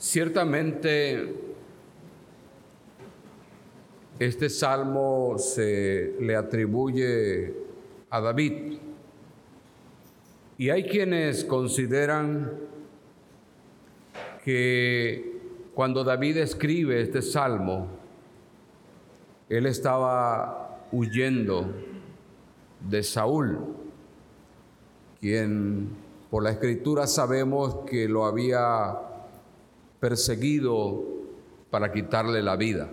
Ciertamente, este salmo se le atribuye a David. Y hay quienes consideran que cuando David escribe este salmo, él estaba huyendo de Saúl, quien por la escritura sabemos que lo había perseguido para quitarle la vida.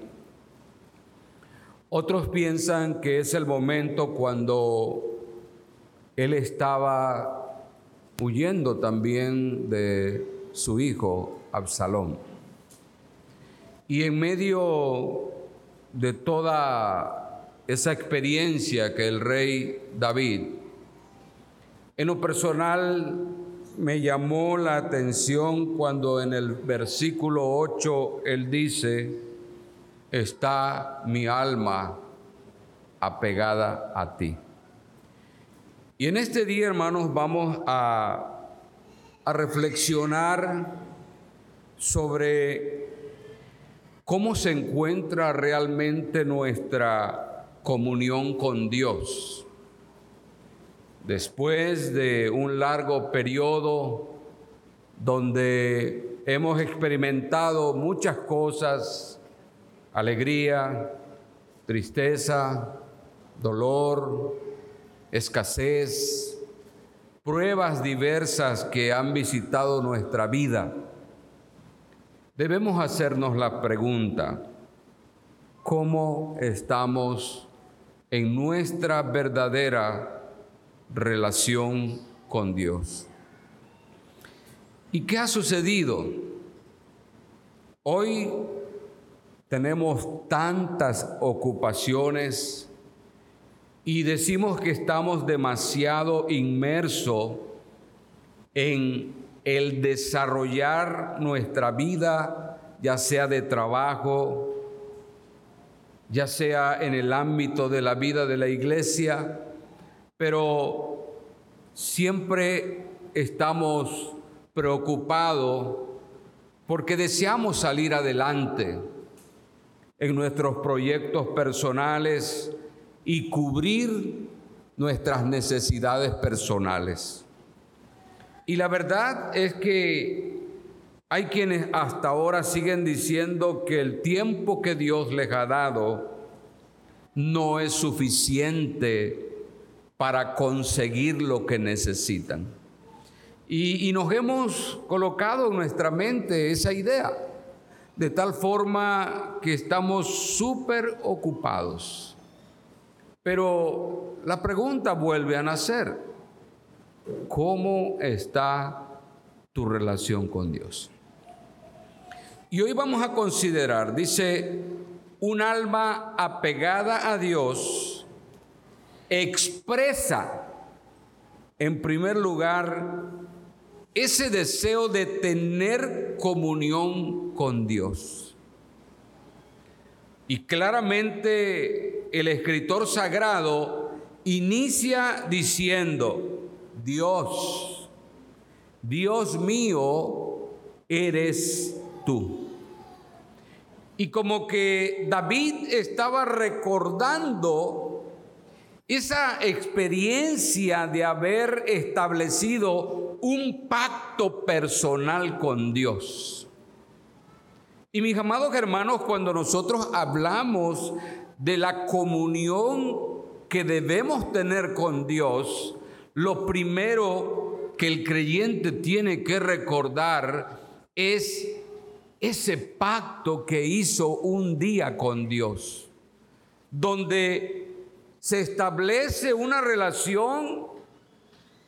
Otros piensan que es el momento cuando él estaba huyendo también de su hijo Absalón. Y en medio de toda esa experiencia que el rey David, en lo personal me llamó la atención cuando en el versículo 8 él dice, está mi alma apegada a ti. Y en este día, hermanos, vamos a, a reflexionar sobre cómo se encuentra realmente nuestra comunión con Dios. Después de un largo periodo donde hemos experimentado muchas cosas, alegría, tristeza, dolor, escasez, pruebas diversas que han visitado nuestra vida debemos hacernos la pregunta, ¿cómo estamos en nuestra verdadera relación con Dios? ¿Y qué ha sucedido? Hoy tenemos tantas ocupaciones y decimos que estamos demasiado inmersos en el desarrollar nuestra vida, ya sea de trabajo, ya sea en el ámbito de la vida de la iglesia, pero siempre estamos preocupados porque deseamos salir adelante en nuestros proyectos personales y cubrir nuestras necesidades personales. Y la verdad es que hay quienes hasta ahora siguen diciendo que el tiempo que Dios les ha dado no es suficiente para conseguir lo que necesitan. Y, nos hemos colocado en nuestra mente esa idea, de tal forma que estamos súper ocupados. Pero la pregunta vuelve a nacer. ¿Cómo está tu relación con Dios? Y hoy vamos a considerar, dice, un alma apegada a Dios expresa, en primer lugar, ese deseo de tener comunión con Dios. Y claramente el escritor sagrado inicia diciendo, Dios, Dios mío, eres tú. Y como que David estaba recordando esa experiencia de haber establecido un pacto personal con Dios. Y mis amados hermanos, cuando nosotros hablamos de la comunión que debemos tener con Dios, lo primero que el creyente tiene que recordar es ese pacto que hizo un día con Dios, donde se establece una relación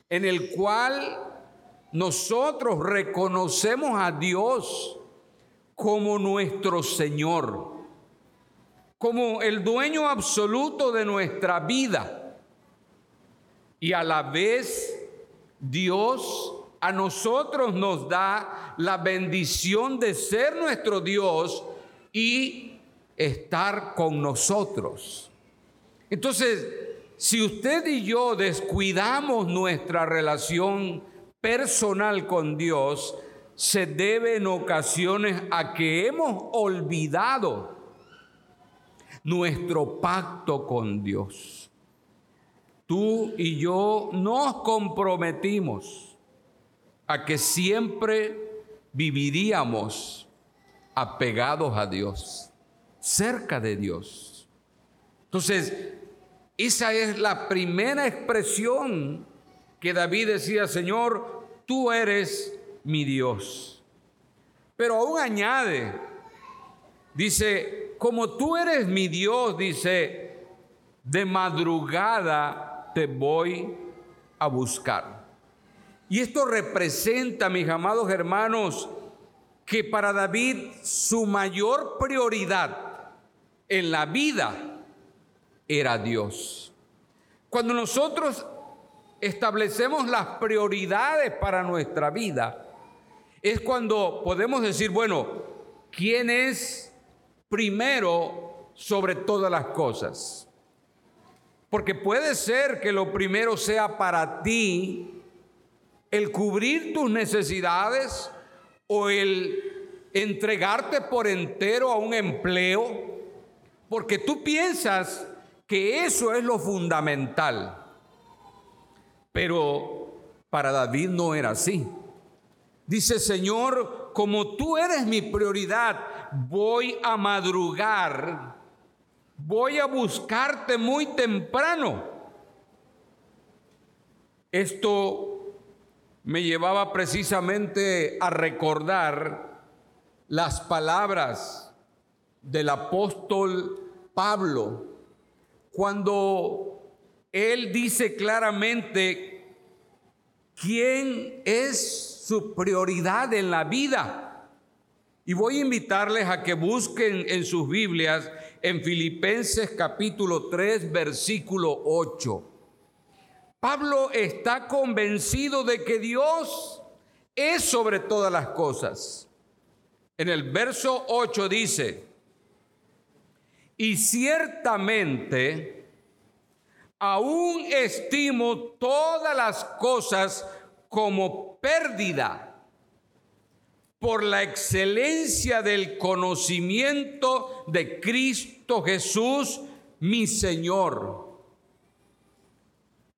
en el cual nosotros reconocemos a Dios como nuestro Señor, como el dueño absoluto de nuestra vida y a la vez Dios a nosotros nos da la bendición de ser nuestro Dios y estar con nosotros. Entonces, si usted y yo descuidamos nuestra relación personal con Dios, se debe en ocasiones a que hemos olvidado nuestro pacto con Dios. Tú y yo nos comprometimos a que siempre viviríamos apegados a Dios, cerca de Dios. Entonces, esa es la primera expresión que David decía, Señor, tú eres mi Dios. Pero aún añade, dice, como tú eres mi Dios, dice, de madrugada te voy a buscar. Y esto representa, mis amados hermanos, que para David su mayor prioridad en la vida era Dios. Cuando nosotros establecemos las prioridades para nuestra vida, es cuando podemos decir, bueno, ¿quién es primero sobre todas las cosas? Porque puede ser que lo primero sea para ti el cubrir tus necesidades o el entregarte por entero a un empleo, porque tú piensas que eso es lo fundamental. Pero para David no era así. Dice, Señor, como tú eres mi prioridad, voy a madrugar, voy a buscarte muy temprano. Esto me llevaba precisamente a recordar las palabras del apóstol Pablo, cuando él dice claramente quién es su prioridad en la vida. Y voy a invitarles a que busquen en sus Biblias en Filipenses capítulo 3, versículo 8. Pablo está convencido de que Dios es sobre todas las cosas. En el verso 8 dice, y ciertamente aún estimo todas las cosas como pérdida por la excelencia del conocimiento de Cristo Jesús, mi Señor,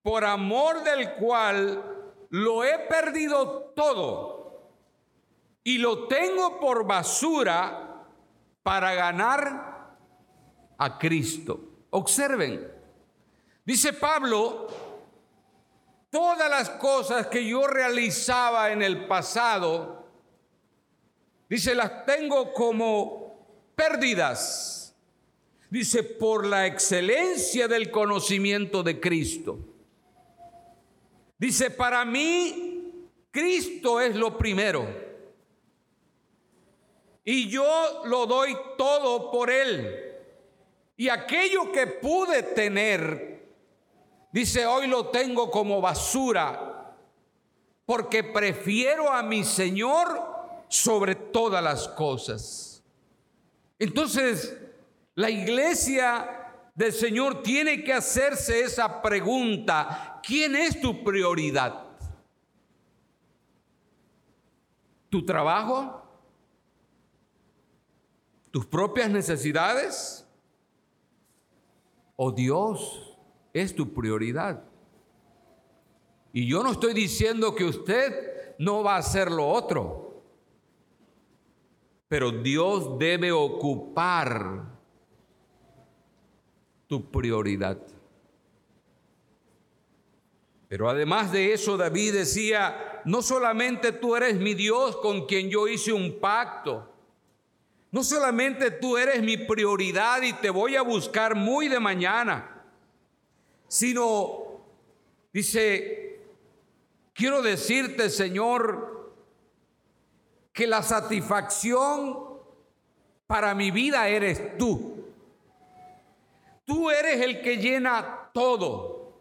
por amor del cual lo he perdido todo y lo tengo por basura para ganar a Cristo. Observen, dice Pablo, todas las cosas que yo realizaba en el pasado, dice, las tengo como pérdidas. Dice, por la excelencia del conocimiento de Cristo. Dice, para mí, Cristo es lo primero. Y yo lo doy todo por Él. Y aquello que pude tener Dice, hoy lo tengo como basura porque prefiero a mi Señor sobre todas las cosas. Entonces, la iglesia del Señor tiene que hacerse esa pregunta, ¿quién es tu prioridad? ¿Tu trabajo? ¿Tus propias necesidades? ¿O Dios? es tu prioridad. Y yo no estoy diciendo que usted no va a hacer lo otro, pero Dios debe ocupar tu prioridad. Pero además de eso, David decía, no solamente tú eres mi Dios con quien yo hice un pacto, no solamente tú eres mi prioridad y te voy a buscar muy de mañana, sino dice, quiero decirte, Señor, que la satisfacción para mi vida eres tú. Tú eres el que llena todo.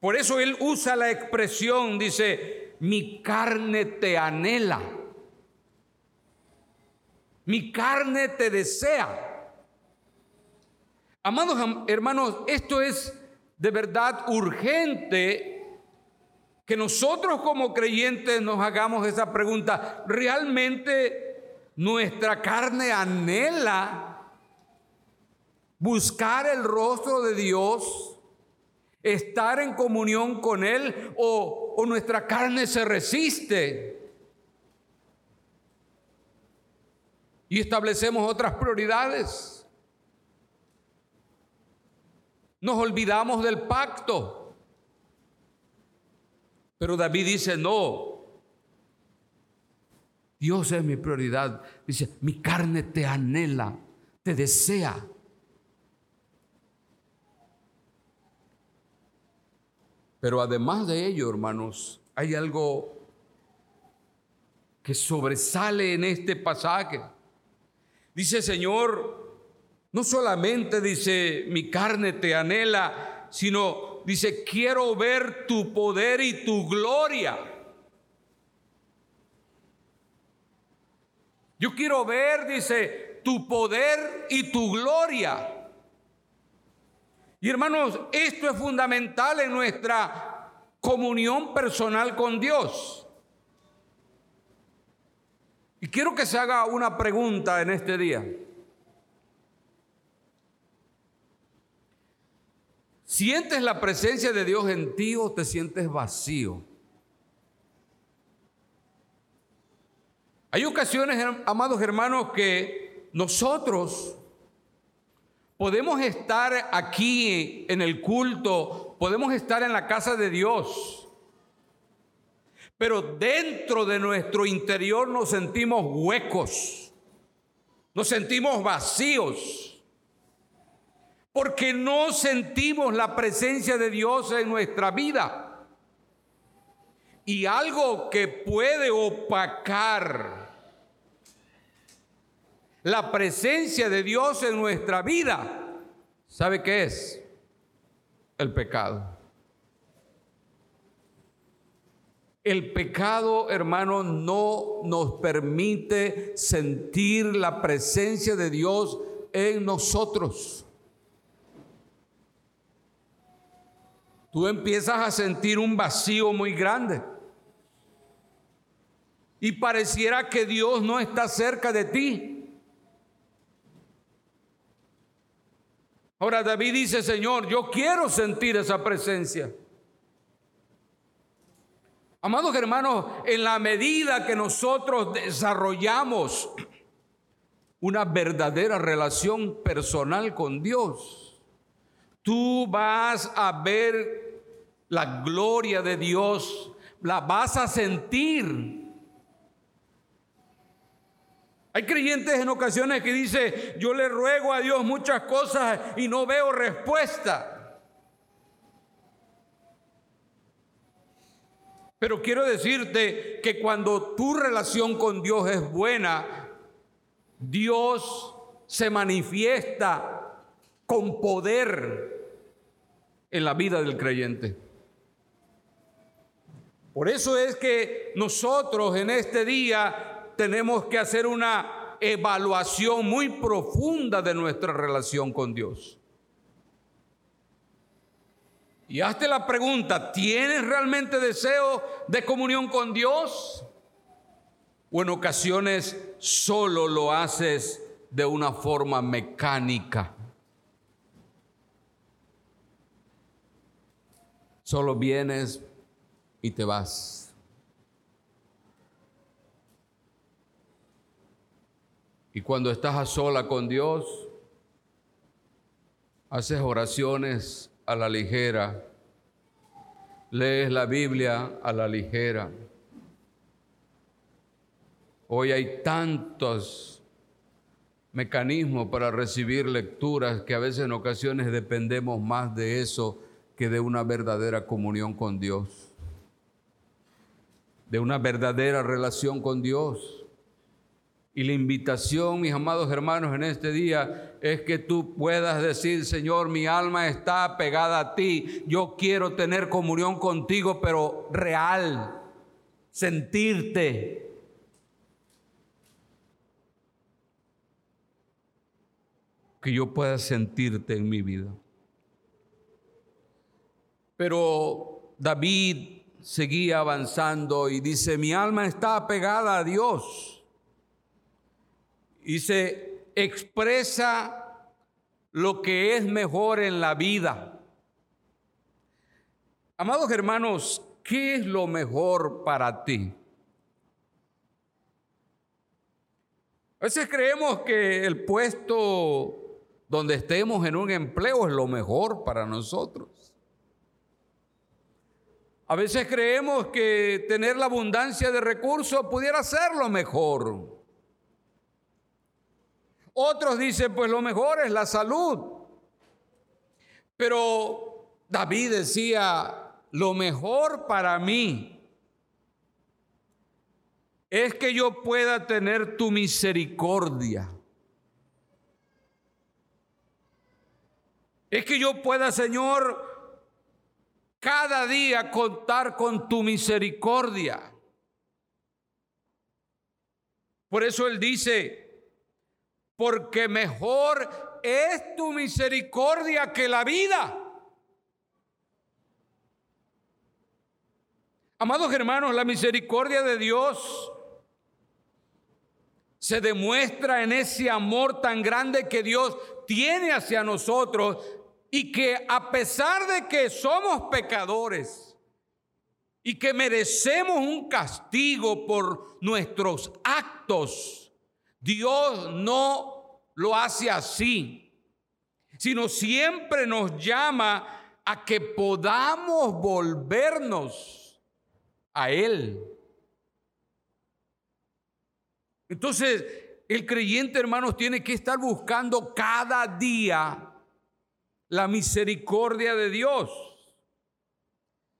Por eso él usa la expresión, dice, mi carne te anhela. Mi carne te desea. Amados hermanos, esto es de verdad urgente que nosotros como creyentes nos hagamos esa pregunta. ¿Realmente nuestra carne anhela buscar el rostro de Dios? ¿Estar en comunión con Él? ¿O, o nuestra carne se resiste? Y establecemos otras prioridades. Nos olvidamos del pacto. Pero David dice, no, Dios es mi prioridad. Dice, mi carne te anhela, te desea. Pero además de ello, hermanos, hay algo que sobresale en este pasaje. Dice, Señor, no solamente dice, mi carne te anhela, sino dice, quiero ver tu poder y tu gloria. Yo quiero ver, dice, tu poder y tu gloria. Y hermanos, esto es fundamental en nuestra comunión personal con Dios. Y quiero que se haga una pregunta en este día. ¿Sientes la presencia de Dios en ti o te sientes vacío? Hay ocasiones, amados hermanos, que nosotros podemos estar aquí en el culto, podemos estar en la casa de Dios, pero dentro de nuestro interior nos sentimos huecos, nos sentimos vacíos porque no sentimos la presencia de Dios en nuestra vida. Y algo que puede opacar la presencia de Dios en nuestra vida, ¿sabe qué es? El pecado. El pecado, hermano, no nos permite sentir la presencia de Dios en nosotros. tú empiezas a sentir un vacío muy grande. Y pareciera que Dios no está cerca de ti. Ahora David dice, Señor, yo quiero sentir esa presencia. Amados hermanos, en la medida que nosotros desarrollamos una verdadera relación personal con Dios, Tú vas a ver la gloria de Dios, la vas a sentir. Hay creyentes en ocasiones que dice, yo le ruego a Dios muchas cosas y no veo respuesta. Pero quiero decirte que cuando tu relación con Dios es buena, Dios se manifiesta con poder en la vida del creyente. Por eso es que nosotros en este día tenemos que hacer una evaluación muy profunda de nuestra relación con Dios. Y hazte la pregunta, ¿tienes realmente deseo de comunión con Dios? ¿O en ocasiones solo lo haces de una forma mecánica? Solo vienes y te vas. Y cuando estás a sola con Dios, haces oraciones a la ligera, lees la Biblia a la ligera. Hoy hay tantos mecanismos para recibir lecturas que a veces en ocasiones dependemos más de eso que de una verdadera comunión con Dios, de una verdadera relación con Dios. Y la invitación, mis amados hermanos, en este día es que tú puedas decir, Señor, mi alma está pegada a ti, yo quiero tener comunión contigo, pero real, sentirte. Que yo pueda sentirte en mi vida. Pero David seguía avanzando y dice, mi alma está apegada a Dios. Y se expresa lo que es mejor en la vida. Amados hermanos, ¿qué es lo mejor para ti? A veces creemos que el puesto donde estemos en un empleo es lo mejor para nosotros. A veces creemos que tener la abundancia de recursos pudiera ser lo mejor. Otros dicen, pues lo mejor es la salud. Pero David decía, lo mejor para mí es que yo pueda tener tu misericordia. Es que yo pueda, Señor, cada día contar con tu misericordia. Por eso Él dice, porque mejor es tu misericordia que la vida. Amados hermanos, la misericordia de Dios se demuestra en ese amor tan grande que Dios tiene hacia nosotros y que a pesar de que somos pecadores y que merecemos un castigo por nuestros actos, Dios no lo hace así, sino siempre nos llama a que podamos volvernos a Él. Entonces, el creyente, hermanos, tiene que estar buscando cada día la misericordia de Dios.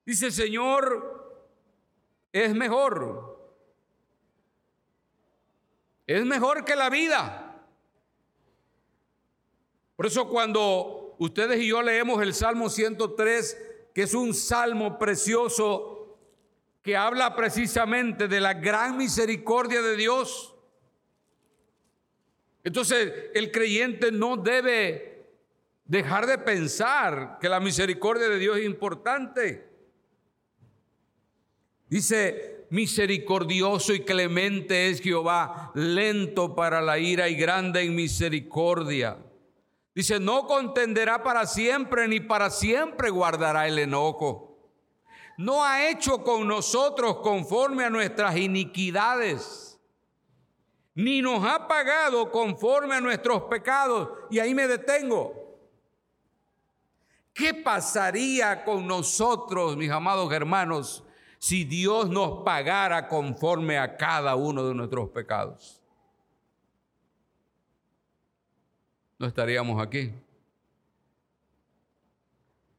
Dice, Señor, es mejor. Es mejor que la vida. Por eso cuando ustedes y yo leemos el Salmo 103, que es un salmo precioso que habla precisamente de la gran misericordia de Dios, entonces el creyente no debe dejar de pensar que la misericordia de Dios es importante. Dice, misericordioso y clemente es Jehová, lento para la ira y grande en misericordia. Dice, no contenderá para siempre, ni para siempre guardará el enojo. No ha hecho con nosotros conforme a nuestras iniquidades, ni nos ha pagado conforme a nuestros pecados. Y ahí me detengo. ¿Qué pasaría con nosotros, mis amados hermanos, si Dios nos pagara conforme a cada uno de nuestros pecados? No estaríamos aquí.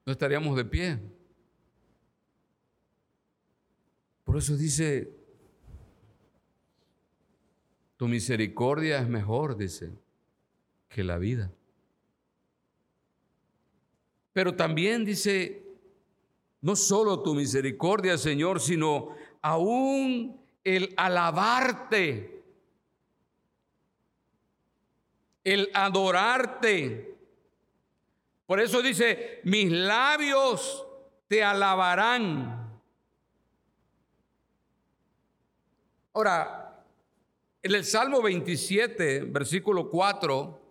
No estaríamos de pie. Por eso dice, tu misericordia es mejor, dice, que la vida. Pero también dice, no solo tu misericordia, Señor, sino aún el alabarte, el adorarte. Por eso dice, mis labios te alabarán. Ahora, en el Salmo 27, versículo 4,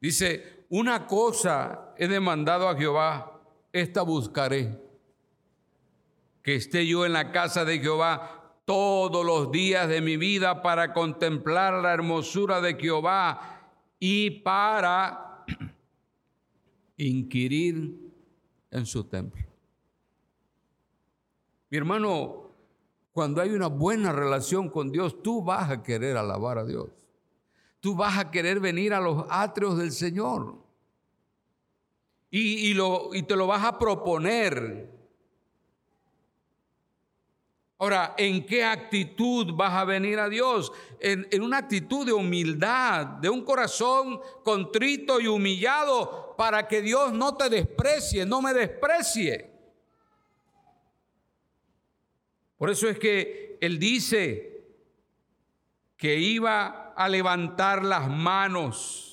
dice, una cosa he demandado a Jehová, esta buscaré, que esté yo en la casa de Jehová todos los días de mi vida para contemplar la hermosura de Jehová y para inquirir en su templo. Mi hermano, cuando hay una buena relación con Dios, tú vas a querer alabar a Dios. Tú vas a querer venir a los atrios del Señor y, y te lo vas a proponer. Ahora, ¿en qué actitud vas a venir a Dios? En, en, una actitud de humildad, de un corazón contrito y humillado para que Dios no te desprecie, no me desprecie. Por eso es que Él dice que iba a levantar las manos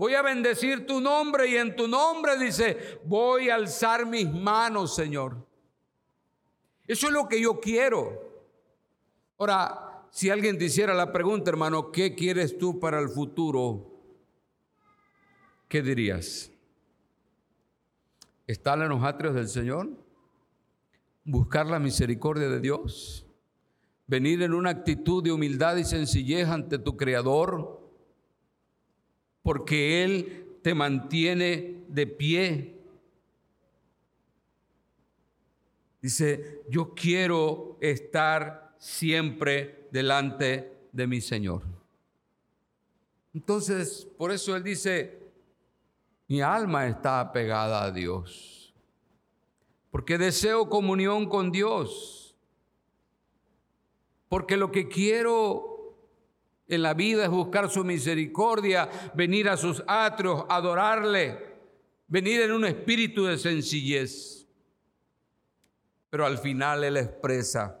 Voy a bendecir tu nombre y en tu nombre dice, voy a alzar mis manos, Señor. Eso es lo que yo quiero. Ahora, si alguien te hiciera la pregunta, hermano, ¿qué quieres tú para el futuro? ¿Qué dirías? ¿Estar en los atrios del Señor? ¿Buscar la misericordia de Dios? ¿Venir en una actitud de humildad y sencillez ante tu Creador? porque Él te mantiene de pie. Dice, yo quiero estar siempre delante de mi Señor. Entonces, por eso Él dice, mi alma está apegada a Dios, porque deseo comunión con Dios, porque lo que quiero en la vida es buscar su misericordia, venir a sus atrios, adorarle, venir en un espíritu de sencillez. Pero al final Él expresa,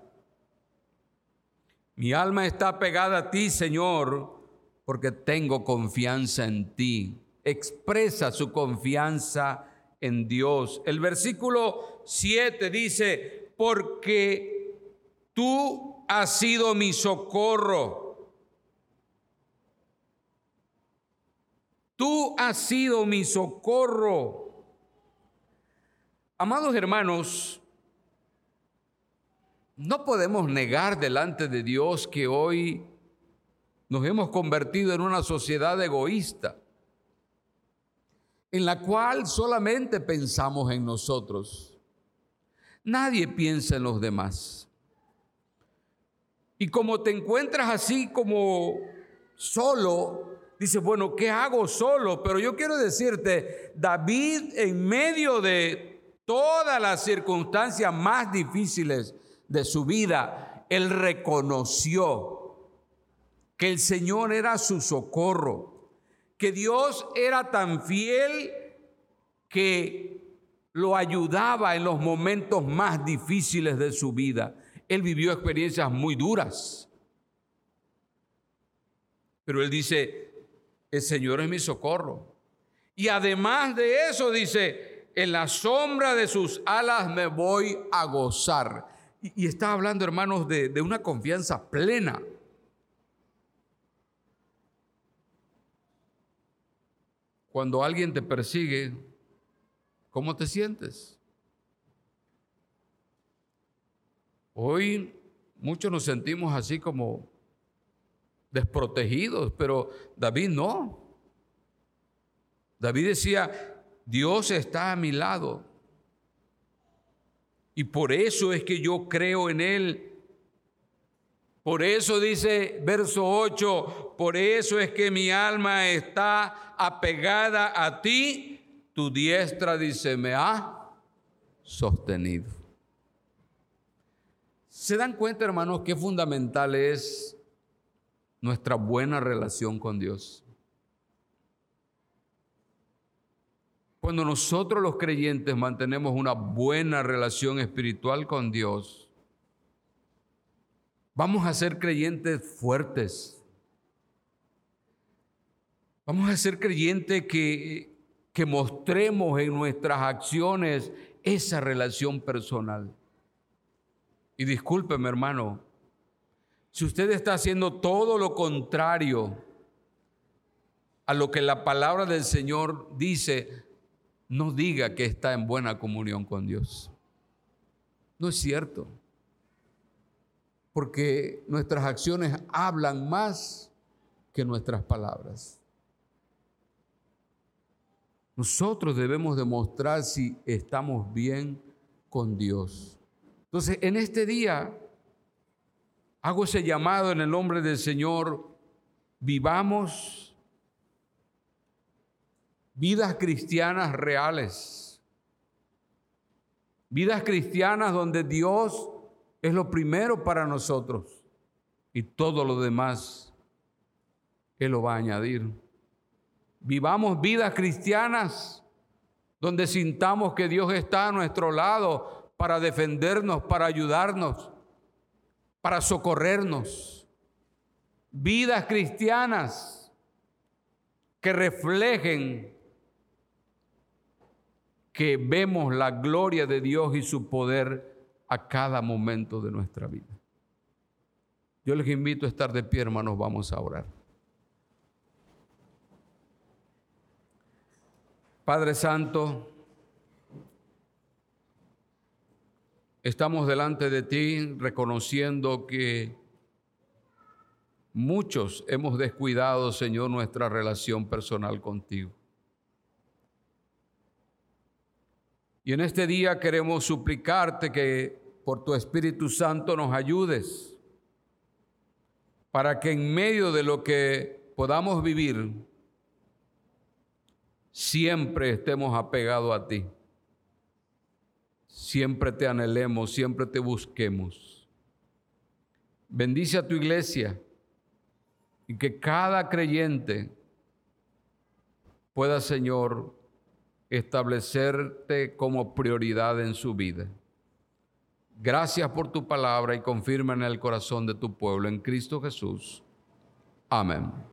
mi alma está pegada a ti, Señor, porque tengo confianza en ti. Expresa su confianza en Dios. El versículo 7 dice, porque tú has sido mi socorro Tú has sido mi socorro. Amados hermanos, no podemos negar delante de Dios que hoy nos hemos convertido en una sociedad egoísta, en la cual solamente pensamos en nosotros. Nadie piensa en los demás. Y como te encuentras así como solo, dice, bueno, ¿qué hago solo? Pero yo quiero decirte, David en medio de todas las circunstancias más difíciles de su vida, él reconoció que el Señor era su socorro, que Dios era tan fiel que lo ayudaba en los momentos más difíciles de su vida. Él vivió experiencias muy duras. Pero él dice, el Señor es mi socorro. Y además de eso dice, en la sombra de sus alas me voy a gozar. Y, está hablando, hermanos, de, de una confianza plena. Cuando alguien te persigue, ¿cómo te sientes? Hoy muchos nos sentimos así como desprotegidos, pero David no. David decía, Dios está a mi lado. Y por eso es que yo creo en Él. Por eso dice verso 8, por eso es que mi alma está apegada a ti, tu diestra dice, me ha sostenido. ¿Se dan cuenta, hermanos, qué fundamental es nuestra buena relación con Dios. Cuando nosotros los creyentes mantenemos una buena relación espiritual con Dios, vamos a ser creyentes fuertes. Vamos a ser creyentes que, que mostremos en nuestras acciones esa relación personal. Y discúlpeme, hermano, si usted está haciendo todo lo contrario a lo que la palabra del Señor dice, no diga que está en buena comunión con Dios. No es cierto. Porque nuestras acciones hablan más que nuestras palabras. Nosotros debemos demostrar si estamos bien con Dios. Entonces, en este día Hago ese llamado en el nombre del Señor. Vivamos vidas cristianas reales. Vidas cristianas donde Dios es lo primero para nosotros y todo lo demás Él lo va a añadir. Vivamos vidas cristianas donde sintamos que Dios está a nuestro lado para defendernos, para ayudarnos para socorrernos. Vidas cristianas que reflejen que vemos la gloria de Dios y su poder a cada momento de nuestra vida. Yo les invito a estar de pie, hermanos, vamos a orar. Padre Santo, estamos delante de ti reconociendo que muchos hemos descuidado, Señor, nuestra relación personal contigo. Y en este día queremos suplicarte que por tu Espíritu Santo nos ayudes para que en medio de lo que podamos vivir, siempre estemos apegados a ti. Siempre te anhelemos, siempre te busquemos. Bendice a tu iglesia y que cada creyente pueda, Señor, establecerte como prioridad en su vida. Gracias por tu palabra y confirma en el corazón de tu pueblo en Cristo Jesús. Amén.